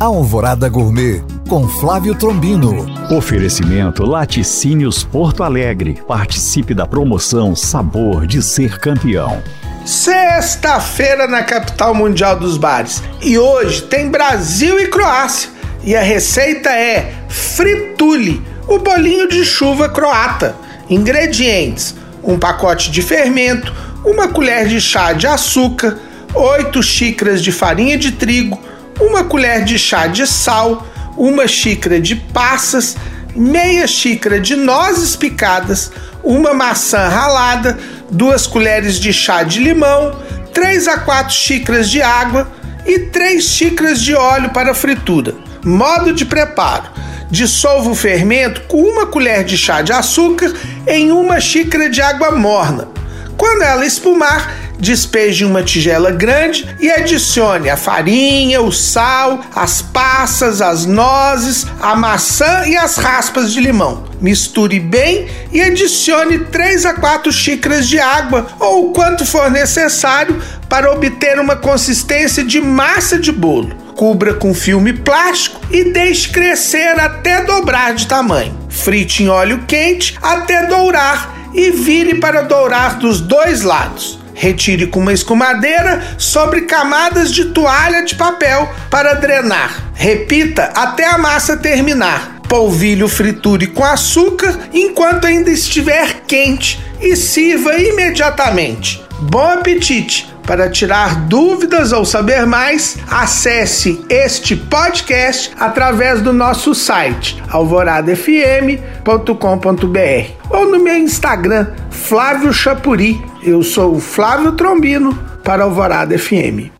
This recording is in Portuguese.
Alvorada Gourmet com Flávio Trombino. Oferecimento Laticínios Porto Alegre. Participe da promoção Sabor de Ser Campeão. Sexta-feira na capital mundial dos bares. E hoje tem Brasil e Croácia. E a receita é fritule, o bolinho de chuva croata. Ingredientes: um pacote de fermento, uma colher de chá de açúcar, 8 xícaras de farinha de trigo, uma colher de chá de sal, uma xícara de passas, meia xícara de nozes picadas, uma maçã ralada, duas colheres de chá de limão, 3 a 4 xícaras de água e 3 xícaras de óleo para fritura. Modo de preparo: dissolva o fermento com uma colher de chá de açúcar em uma xícara de água morna. Quando ela espumar, despeje uma tigela grande e adicione a farinha, o sal, as passas, as nozes, a maçã e as raspas de limão. Misture bem e adicione 3 a 4 xícaras de água ou o quanto for necessário para obter uma consistência de massa de bolo. Cubra com filme plástico e deixe crescer até dobrar de tamanho. Frite em óleo quente até dourar e vire para dourar dos dois lados. Retire com uma escumadeira sobre camadas de toalha de papel para drenar. Repita até a massa terminar. Polvilhe o friture com açúcar enquanto ainda estiver quente e sirva imediatamente. Bom apetite! Para tirar dúvidas ou saber mais, acesse este podcast através do nosso site alvoradafm.com.br ou no meu Instagram, Flávio Chapuri. Eu sou o Flávio Trombino para Alvorada FM.